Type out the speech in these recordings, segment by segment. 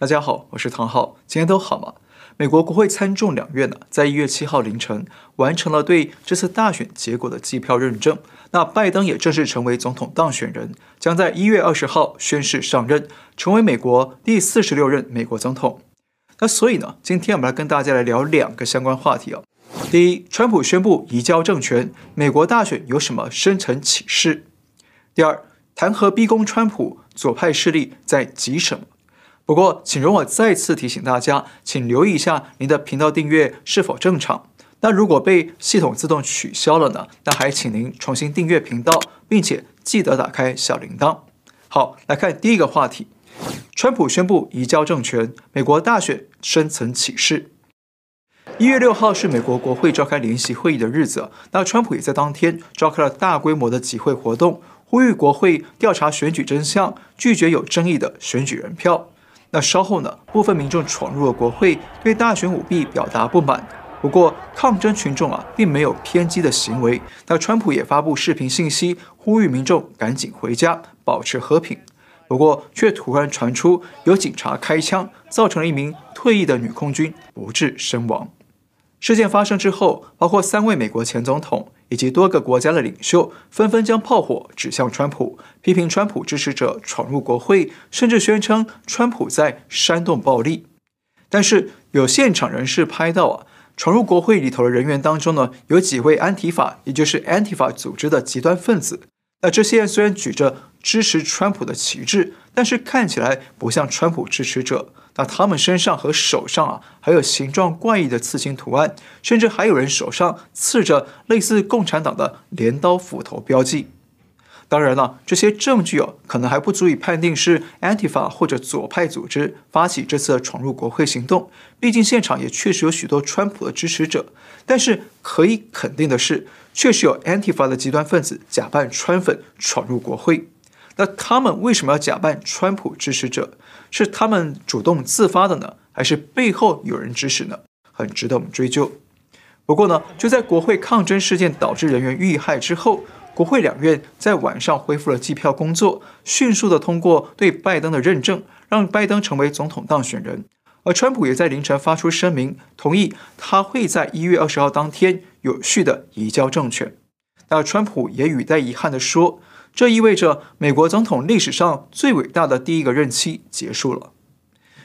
大家好，我是唐浩，今天都好吗？美国国会参众两院呢，在一月七号凌晨完成了对这次大选结果的计票认证。那拜登也正式成为总统当选人，将在一月二十号宣誓上任，成为美国第四十六任美国总统。那所以呢，今天我们来跟大家来聊两个相关话题哦。第一，川普宣布移交政权，美国大选有什么深层启示？第二，弹劾逼宫川普，左派势力在急什么？不过，请容我再次提醒大家，请留意一下您的频道订阅是否正常。那如果被系统自动取消了呢？那还请您重新订阅频道，并且记得打开小铃铛。好，来看第一个话题：川普宣布移交政权，美国大选深层启示。一月六号是美国国会召开联席会议的日子，那川普也在当天召开了大规模的集会活动，呼吁国会调查选举真相，拒绝有争议的选举人票。那稍后呢，部分民众闯入了国会，对大选舞弊表达不满。不过，抗争群众啊，并没有偏激的行为。那川普也发布视频信息，呼吁民众赶紧回家，保持和平。不过，却突然传出有警察开枪，造成了一名退役的女空军不治身亡。事件发生之后，包括三位美国前总统以及多个国家的领袖纷纷将炮火指向川普，批评川普支持者闯入国会，甚至宣称川普在煽动暴力。但是有现场人士拍到啊，闯入国会里头的人员当中呢，有几位安提法，也就是安提法组织的极端分子。那这些人虽然举着支持川普的旗帜，但是看起来不像川普支持者。那他们身上和手上啊，还有形状怪异的刺青图案，甚至还有人手上刺着类似共产党的镰刀斧头标记。当然了，这些证据哦，可能还不足以判定是 Antifa 或者左派组织发起这次闯入国会行动。毕竟现场也确实有许多川普的支持者。但是可以肯定的是，确实有 Antifa 的极端分子假扮川粉闯入国会。那他们为什么要假扮川普支持者？是他们主动自发的呢，还是背后有人指使呢？很值得我们追究。不过呢，就在国会抗争事件导致人员遇害之后，国会两院在晚上恢复了计票工作，迅速的通过对拜登的认证，让拜登成为总统当选人。而川普也在凌晨发出声明，同意他会在一月二十号当天有序的移交政权。那川普也语带遗憾的说。这意味着美国总统历史上最伟大的第一个任期结束了。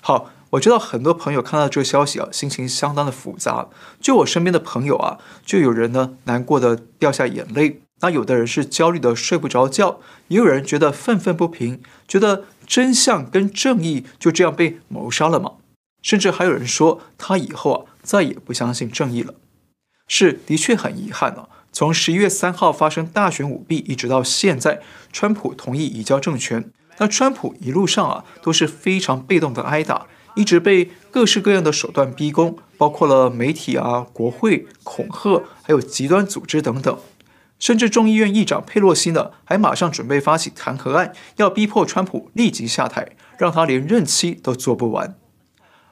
好，我知道很多朋友看到这个消息啊，心情相当的复杂。就我身边的朋友啊，就有人呢难过的掉下眼泪，那有的人是焦虑的睡不着觉，也有人觉得愤愤不平，觉得真相跟正义就这样被谋杀了吗？甚至还有人说他以后啊再也不相信正义了。是，的确很遗憾啊。从十一月三号发生大选舞弊，一直到现在，川普同意移交政权。那川普一路上啊都是非常被动的挨打，一直被各式各样的手段逼宫，包括了媒体啊、国会恐吓，还有极端组织等等。甚至众议院议长佩洛西呢，还马上准备发起弹劾案，要逼迫川普立即下台，让他连任期都做不完。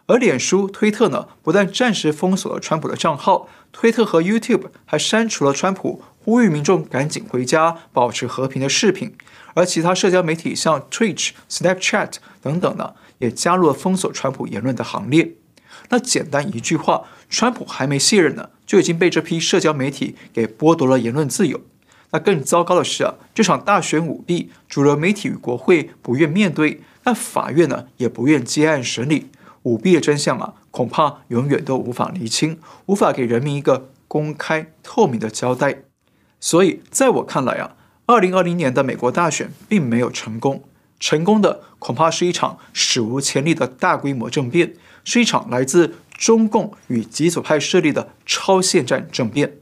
而脸书、推特呢，不但暂时封锁了川普的账号，推特和 YouTube 还删除了川普呼吁民众赶紧回家、保持和平的视频。而其他社交媒体像 Twitch、Snapchat 等等呢，也加入了封锁川普言论的行列。那简单一句话，川普还没卸任呢，就已经被这批社交媒体给剥夺了言论自由。那更糟糕的是啊，这场大选舞弊，主流媒体与国会不愿面对，那法院呢也不愿接案审理。舞弊的真相啊，恐怕永远都无法厘清，无法给人民一个公开透明的交代。所以，在我看来啊，二零二零年的美国大选并没有成功，成功的恐怕是一场史无前例的大规模政变，是一场来自中共与极左派势力的超限战政变。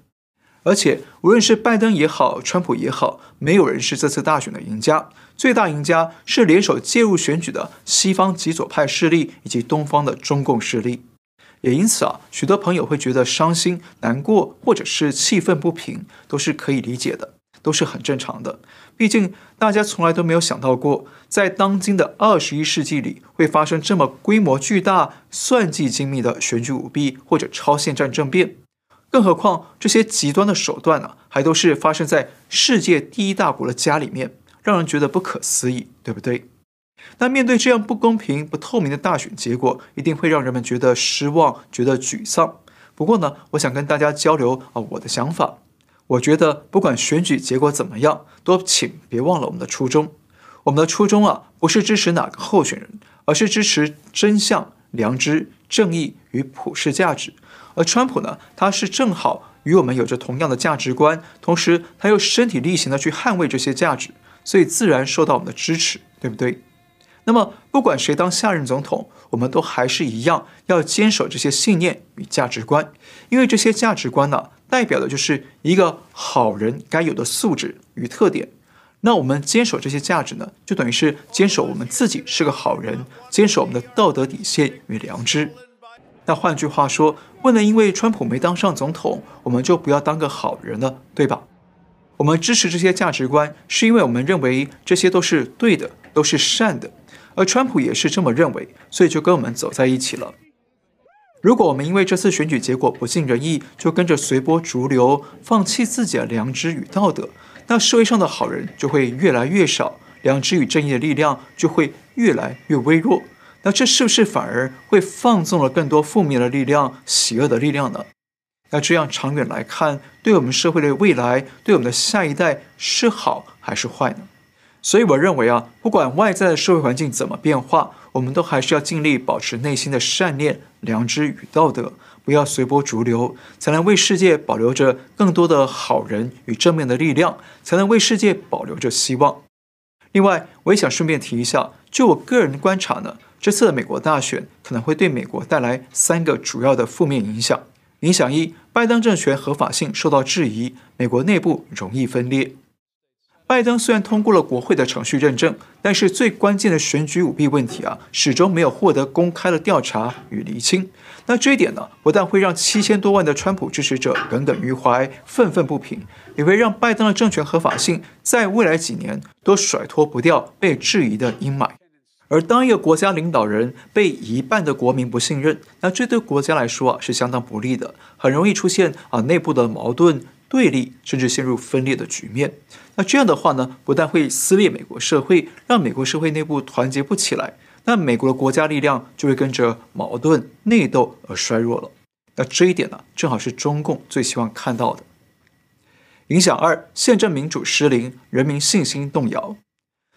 而且，无论是拜登也好，川普也好，没有人是这次大选的赢家。最大赢家是联手介入选举的西方极左派势力以及东方的中共势力。也因此啊，许多朋友会觉得伤心、难过，或者是气愤不平，都是可以理解的，都是很正常的。毕竟大家从来都没有想到过，在当今的二十一世纪里，会发生这么规模巨大、算计精密的选举舞弊或者超限战政变。更何况这些极端的手段呢、啊，还都是发生在世界第一大国的家里面，让人觉得不可思议，对不对？那面对这样不公平、不透明的大选结果，一定会让人们觉得失望、觉得沮丧。不过呢，我想跟大家交流啊我的想法。我觉得不管选举结果怎么样，都请别忘了我们的初衷。我们的初衷啊，不是支持哪个候选人，而是支持真相、良知、正义与普世价值。而川普呢，他是正好与我们有着同样的价值观，同时他又身体力行的去捍卫这些价值，所以自然受到我们的支持，对不对？那么不管谁当下任总统，我们都还是一样要坚守这些信念与价值观，因为这些价值观呢，代表的就是一个好人该有的素质与特点。那我们坚守这些价值呢，就等于是坚守我们自己是个好人，坚守我们的道德底线与良知。那换句话说，不能因为川普没当上总统，我们就不要当个好人了，对吧？我们支持这些价值观，是因为我们认为这些都是对的，都是善的。而川普也是这么认为，所以就跟我们走在一起了。如果我们因为这次选举结果不尽人意，就跟着随波逐流，放弃自己的良知与道德，那社会上的好人就会越来越少，良知与正义的力量就会越来越微弱。那这是不是反而会放纵了更多负面的力量、邪恶的力量呢？那这样长远来看，对我们社会的未来，对我们的下一代是好还是坏呢？所以我认为啊，不管外在的社会环境怎么变化，我们都还是要尽力保持内心的善念、良知与道德，不要随波逐流，才能为世界保留着更多的好人与正面的力量，才能为世界保留着希望。另外，我也想顺便提一下，就我个人的观察呢，这次的美国大选可能会对美国带来三个主要的负面影响。影响一，拜登政权合法性受到质疑，美国内部容易分裂。拜登虽然通过了国会的程序认证，但是最关键的选举舞弊问题啊，始终没有获得公开的调查与厘清。那这一点呢，不但会让七千多万的川普支持者耿耿于怀、愤愤不平，也会让拜登的政权合法性在未来几年都甩脱不掉被质疑的阴霾。而当一个国家领导人被一半的国民不信任，那这对国家来说啊是相当不利的，很容易出现啊内部的矛盾。对立，甚至陷入分裂的局面。那这样的话呢，不但会撕裂美国社会，让美国社会内部团结不起来，那美国的国家力量就会跟着矛盾内斗而衰弱了。那这一点呢，正好是中共最希望看到的。影响二，宪政民主失灵，人民信心动摇。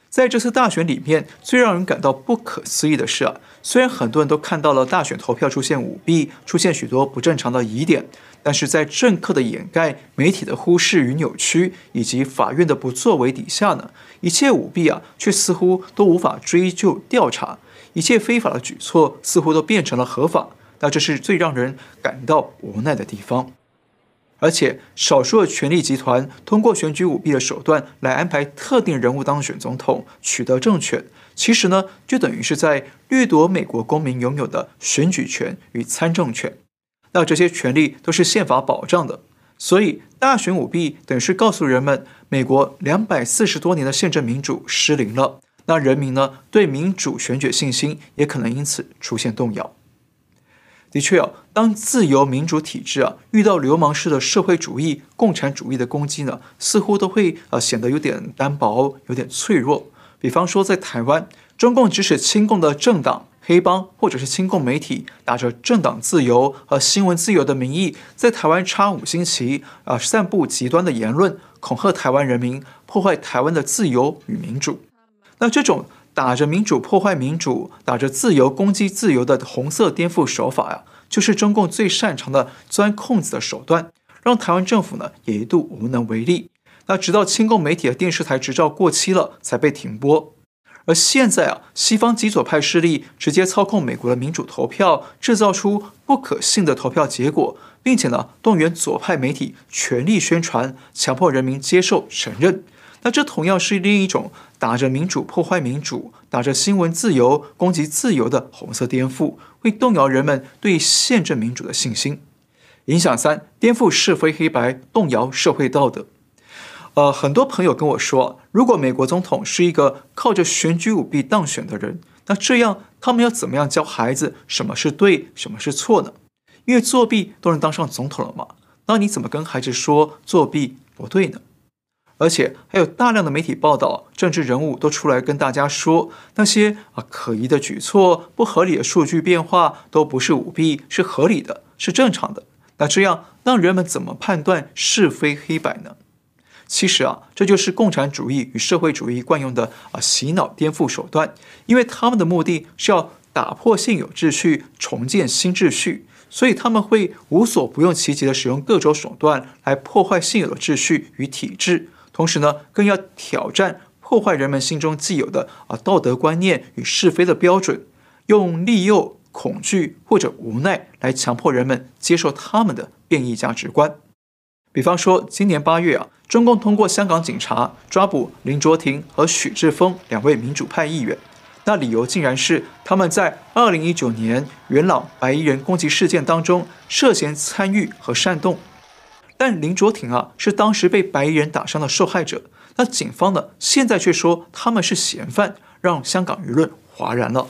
在这次大选里面，最让人感到不可思议的是啊，虽然很多人都看到了大选投票出现舞弊，出现许多不正常的疑点。但是在政客的掩盖、媒体的忽视与扭曲，以及法院的不作为底下呢，一切舞弊啊，却似乎都无法追究调查，一切非法的举措似乎都变成了合法。那这是最让人感到无奈的地方。而且，少数的权力集团通过选举舞弊的手段来安排特定人物当选总统、取得政权，其实呢，就等于是在掠夺美国公民拥有的选举权与参政权。那这些权利都是宪法保障的，所以大选舞弊等于是告诉人们，美国两百四十多年的宪政民主失灵了。那人民呢，对民主选举信心也可能因此出现动摇。的确啊，当自由民主体制啊遇到流氓式的社会主义、共产主义的攻击呢，似乎都会呃显得有点单薄、有点脆弱。比方说在台湾，中共指使亲共的政党。黑帮或者是亲共媒体，打着政党自由和新闻自由的名义，在台湾插五星旗，啊，散布极端的言论，恐吓台湾人民，破坏台湾的自由与民主。那这种打着民主破坏民主，打着自由攻击自由的红色颠覆手法呀，就是中共最擅长的钻空子的手段，让台湾政府呢也一度无能为力。那直到亲共媒体的电视台执照过期了，才被停播。而现在啊，西方极左派势力直接操控美国的民主投票，制造出不可信的投票结果，并且呢，动员左派媒体全力宣传，强迫人民接受承认。那这同样是另一种打着民主破坏民主，打着新闻自由攻击自由的红色颠覆，会动摇人们对宪政民主的信心。影响三，颠覆是非黑白，动摇社会道德。呃，很多朋友跟我说，如果美国总统是一个靠着选举舞弊当选的人，那这样他们要怎么样教孩子什么是对，什么是错呢？因为作弊都能当上总统了嘛，那你怎么跟孩子说作弊不对呢？而且还有大量的媒体报道，政治人物都出来跟大家说，那些啊可疑的举措、不合理的数据变化都不是舞弊，是合理的，是正常的。那这样让人们怎么判断是非黑白呢？其实啊，这就是共产主义与社会主义惯用的啊洗脑颠覆手段，因为他们的目的是要打破现有秩序，重建新秩序。所以他们会无所不用其极地使用各种手段来破坏现有的秩序与体制，同时呢，更要挑战破坏人们心中既有的啊道德观念与是非的标准，用利诱、恐惧或者无奈来强迫人们接受他们的变异价值观。比方说，今年八月啊，中共通过香港警察抓捕林卓廷和许志峰两位民主派议员。那理由竟然是他们在二零一九年元朗白衣人攻击事件当中涉嫌参与和煽动，但林卓廷啊是当时被白衣人打伤的受害者，那警方呢现在却说他们是嫌犯，让香港舆论哗然了。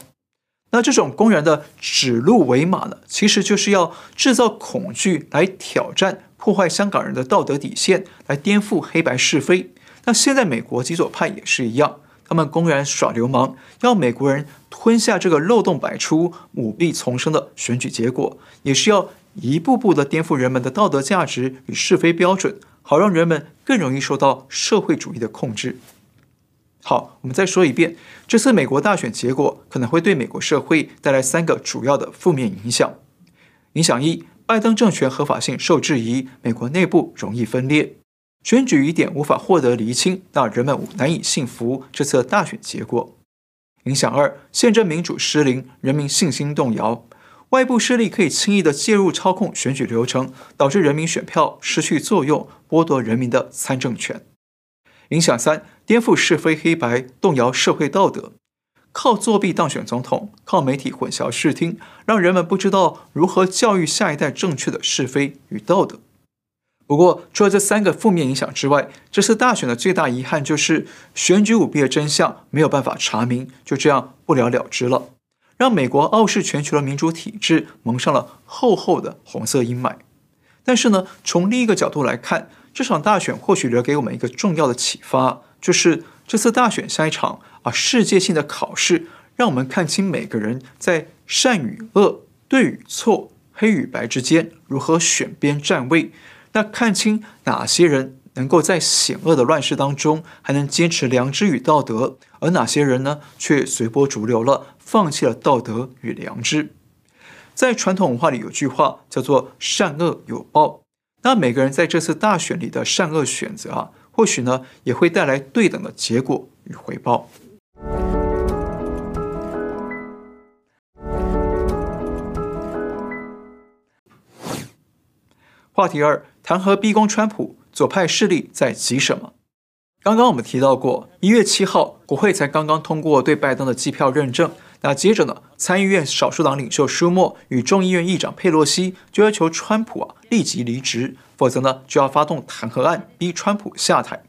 那这种公然的指鹿为马呢，其实就是要制造恐惧来挑战、破坏香港人的道德底线，来颠覆黑白是非。那现在美国极左派也是一样。他们公然耍流氓，要美国人吞下这个漏洞百出、舞弊丛生的选举结果，也是要一步步的颠覆人们的道德价值与是非标准，好让人们更容易受到社会主义的控制。好，我们再说一遍，这次美国大选结果可能会对美国社会带来三个主要的负面影响。影响一，拜登政权合法性受质疑，美国内部容易分裂。选举疑点无法获得厘清，让人们难以信服这次大选结果。影响二，宪政民主失灵，人民信心动摇，外部势力可以轻易地介入操控选举流程，导致人民选票失去作用，剥夺人民的参政权。影响三，颠覆是非黑白，动摇社会道德，靠作弊当选总统，靠媒体混淆视听，让人们不知道如何教育下一代正确的是非与道德。不过，除了这三个负面影响之外，这次大选的最大遗憾就是选举舞弊的真相没有办法查明，就这样不了了之了，让美国傲视全球的民主体制蒙上了厚厚的红色阴霾。但是呢，从另一个角度来看，这场大选或许留给我们一个重要的启发，就是这次大选像一场啊世界性的考试，让我们看清每个人在善与恶、对与错、黑与白之间如何选边站位。那看清哪些人能够在险恶的乱世当中还能坚持良知与道德，而哪些人呢却随波逐流了，放弃了道德与良知。在传统文化里有句话叫做“善恶有报”，那每个人在这次大选里的善恶选择啊，或许呢也会带来对等的结果与回报。话题二：弹劾逼宫川普，左派势力在急什么？刚刚我们提到过，一月七号，国会才刚刚通过对拜登的机票认证。那接着呢，参议院少数党领袖舒默与众议院议长佩洛西就要求川普啊立即离职，否则呢就要发动弹劾案逼川普下台。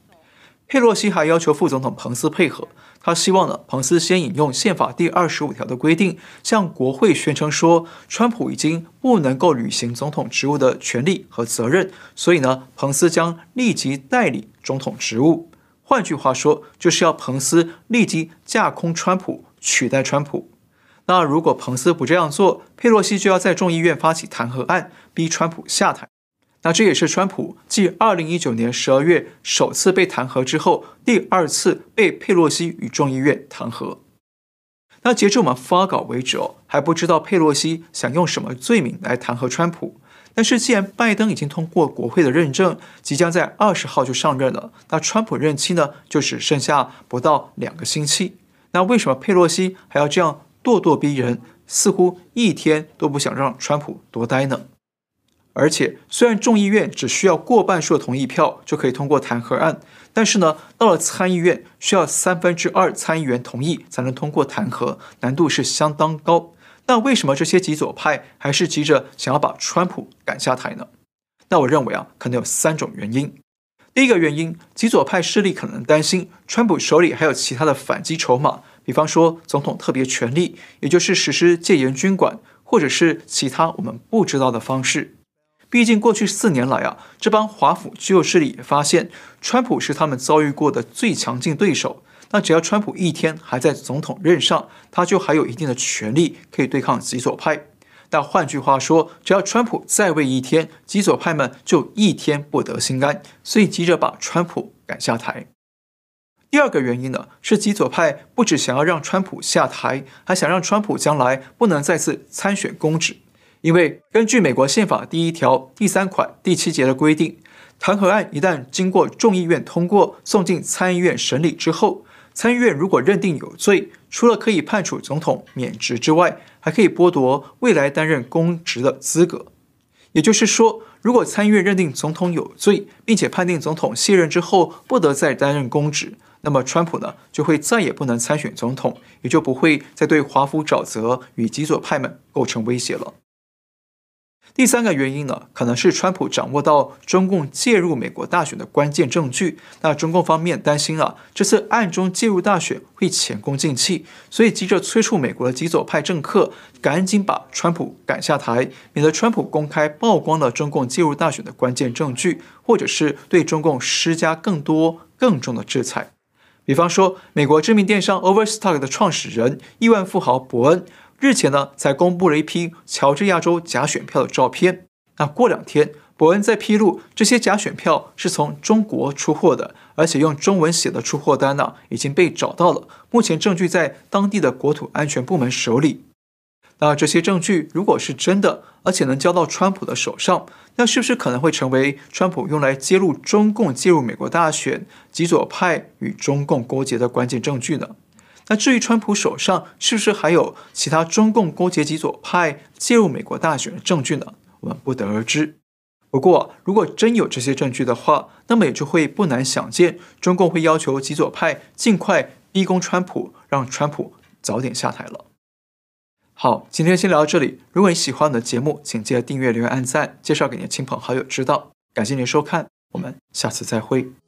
佩洛西还要求副总统彭斯配合。他希望呢，彭斯先引用宪法第二十五条的规定，向国会宣称说，川普已经不能够履行总统职务的权利和责任，所以呢，彭斯将立即代理总统职务。换句话说，就是要彭斯立即架空川普，取代川普。那如果彭斯不这样做，佩洛西就要在众议院发起弹劾案，逼川普下台。那这也是川普继二零一九年十二月首次被弹劾之后，第二次被佩洛西与众议院弹劾。那截至我们发稿为止哦，还不知道佩洛西想用什么罪名来弹劾川普。但是既然拜登已经通过国会的认证，即将在二十号就上任了，那川普任期呢就只剩下不到两个星期。那为什么佩洛西还要这样咄咄逼人，似乎一天都不想让川普多待呢？而且，虽然众议院只需要过半数的同意票就可以通过弹劾案，但是呢，到了参议院需要三分之二参议员同意才能通过弹劾，难度是相当高。那为什么这些极左派还是急着想要把川普赶下台呢？那我认为啊，可能有三种原因。第一个原因，极左派势力可能担心川普手里还有其他的反击筹码，比方说总统特别权力，也就是实施戒严军管，或者是其他我们不知道的方式。毕竟过去四年来啊，这帮华府旧势力也发现，川普是他们遭遇过的最强劲对手。那只要川普一天还在总统任上，他就还有一定的权力可以对抗极左派。但换句话说，只要川普在位一天，极左派们就一天不得心安，所以急着把川普赶下台。第二个原因呢，是极左派不只想要让川普下台，还想让川普将来不能再次参选公职。因为根据美国宪法第一条第三款第七节的规定，弹劾案一旦经过众议院通过，送进参议院审理之后，参议院如果认定有罪，除了可以判处总统免职之外，还可以剥夺未来担任公职的资格。也就是说，如果参议院认定总统有罪，并且判定总统卸任之后不得再担任公职，那么川普呢就会再也不能参选总统，也就不会再对华府沼泽与极左派们构成威胁了。第三个原因呢，可能是川普掌握到中共介入美国大选的关键证据。那中共方面担心啊，这次暗中介入大选会前功尽弃，所以急着催促美国的极左派政客赶紧把川普赶下台，免得川普公开曝光了中共介入大选的关键证据，或者是对中共施加更多更重的制裁。比方说，美国知名电商 Overstock 的创始人亿万富豪伯恩。日前呢，才公布了一批乔治亚州假选票的照片。那过两天，伯恩再披露这些假选票是从中国出货的，而且用中文写的出货单呢，已经被找到了。目前证据在当地的国土安全部门手里。那这些证据如果是真的，而且能交到川普的手上，那是不是可能会成为川普用来揭露中共介入美国大选、极左派与中共勾结的关键证据呢？那至于川普手上是不是还有其他中共勾结极左派介入美国大选的证据呢？我们不得而知。不过，如果真有这些证据的话，那么也就会不难想见，中共会要求极左派尽快逼宫川普，让川普早点下台了。好，今天先聊到这里。如果你喜欢我们的节目，请记得订阅、留言、按赞，介绍给你的亲朋好友知道。感谢您收看，我们下次再会。